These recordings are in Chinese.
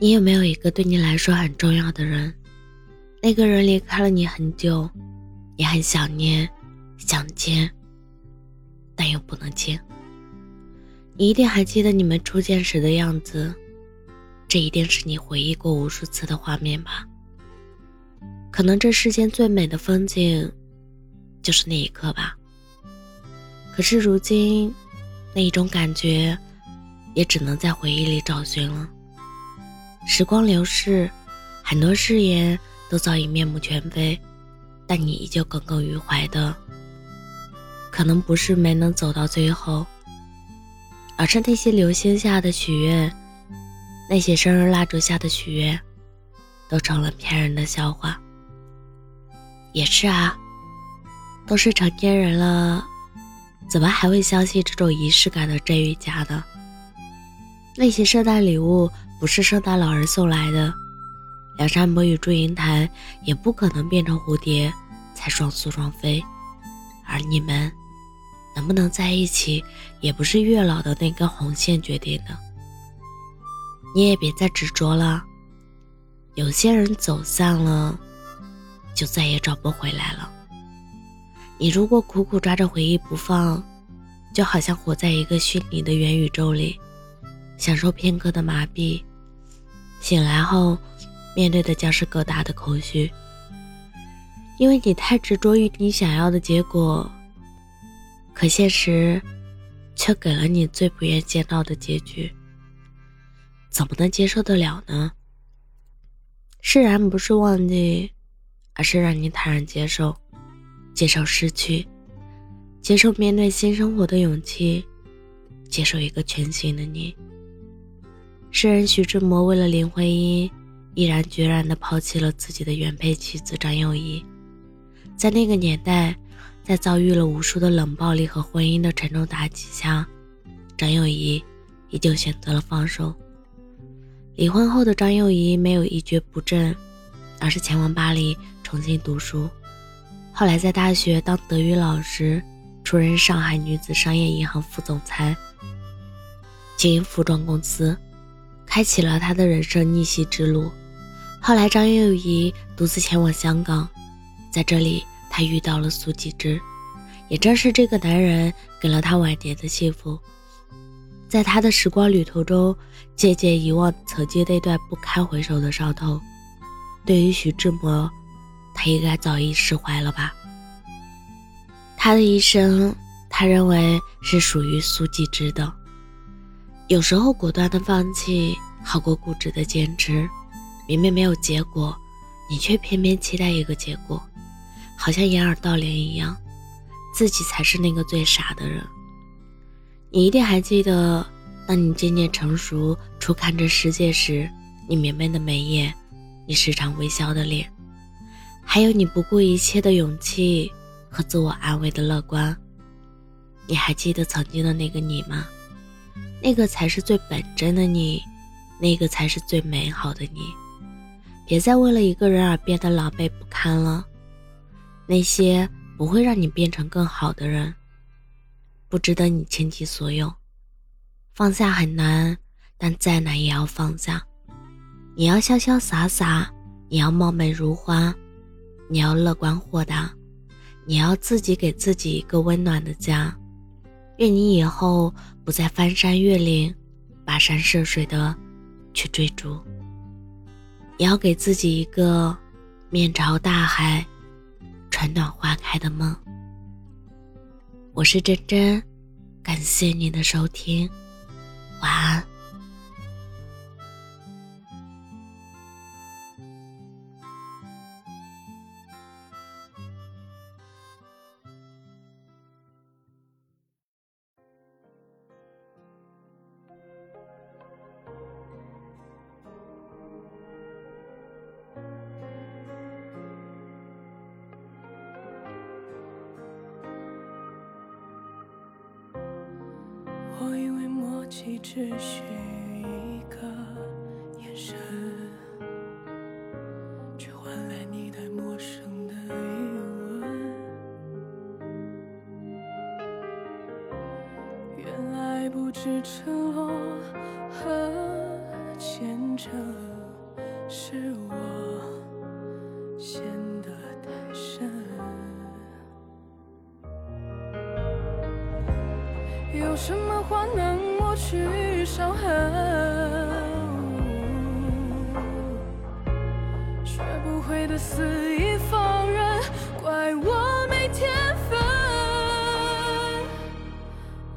你有没有一个对你来说很重要的人？那个人离开了你很久，你很想念、想见，但又不能见。你一定还记得你们初见时的样子，这一定是你回忆过无数次的画面吧？可能这世间最美的风景，就是那一刻吧。可是如今，那一种感觉，也只能在回忆里找寻了。时光流逝，很多誓言都早已面目全非，但你依旧耿耿于怀的，可能不是没能走到最后，而是那些流星下的许愿，那些生日蜡烛下的许愿，都成了骗人的笑话。也是啊，都是成年人了，怎么还会相信这种仪式感的真与假呢？那些圣诞礼物。不是圣诞老人送来的，梁山伯与祝英台也不可能变成蝴蝶才双宿双飞，而你们能不能在一起，也不是月老的那根红线决定的。你也别再执着了，有些人走散了，就再也找不回来了。你如果苦苦抓着回忆不放，就好像活在一个虚拟的元宇宙里，享受片刻的麻痹。醒来后，面对的将是更大的空虚，因为你太执着于你想要的结果，可现实却给了你最不愿见到的结局，怎么能接受得了呢？释然不是忘记，而是让你坦然接受，接受失去，接受面对新生活的勇气，接受一个全新的你。诗人徐志摩为了林徽因，毅然决然地抛弃了自己的原配妻子张幼仪。在那个年代，在遭遇了无数的冷暴力和婚姻的沉重打击下，张幼仪依旧选择了放手。离婚后的张幼仪没有一蹶不振，而是前往巴黎重新读书。后来在大学当德语老师，出任上海女子商业银行副总裁，经营服装公司。开启了他的人生逆袭之路。后来，张幼仪独自前往香港，在这里，她遇到了苏纪之，也正是这个男人给了她晚年的幸福。在他的时光旅途中，渐渐遗忘曾经那段不堪回首的伤痛。对于徐志摩，他应该早已释怀了吧？他的一生，他认为是属于苏纪之的。有时候，果断的放弃。好过固执的坚持，明明没有结果，你却偏偏期待一个结果，好像掩耳盗铃一样，自己才是那个最傻的人。你一定还记得，当你渐渐成熟，初看这世界时，你明媚的眉眼，你时常微笑的脸，还有你不顾一切的勇气和自我安慰的乐观。你还记得曾经的那个你吗？那个才是最本真的你。那个才是最美好的你，别再为了一个人而变得狼狈不堪了。那些不会让你变成更好的人，不值得你倾其所有。放下很难，但再难也要放下。你要潇潇洒洒，你要貌美如花，你要乐观豁达，你要自己给自己一个温暖的家。愿你以后不再翻山越岭、跋山涉水的。去追逐，也要给自己一个面朝大海、春暖花开的梦。我是真真，感谢您的收听，晚安。你只需一个眼神却换来你的陌生的疑问原来不止承诺和虔诚是我陷得太深。有什么话能去伤痕，学不会的肆意放任，怪我没天分。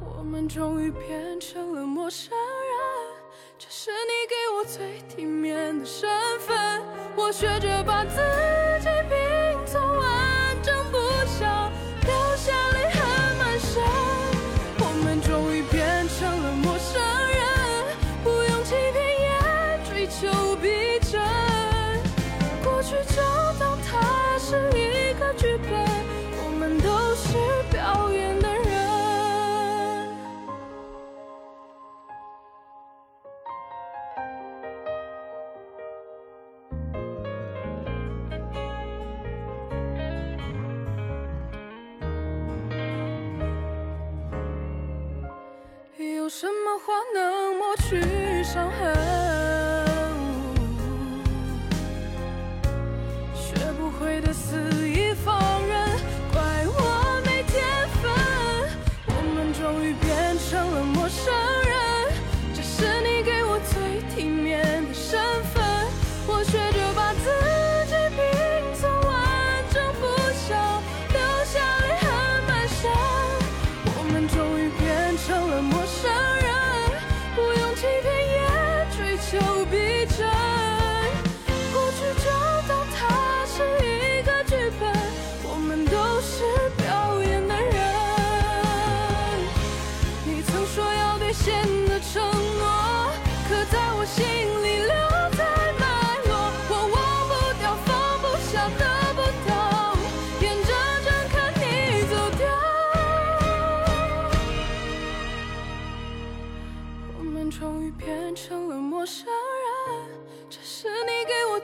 我们终于变成了陌生人，这是你给我最体面的身份，我学着把自己。什么话能抹去伤痕？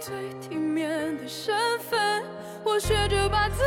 最体面的身份我学着把自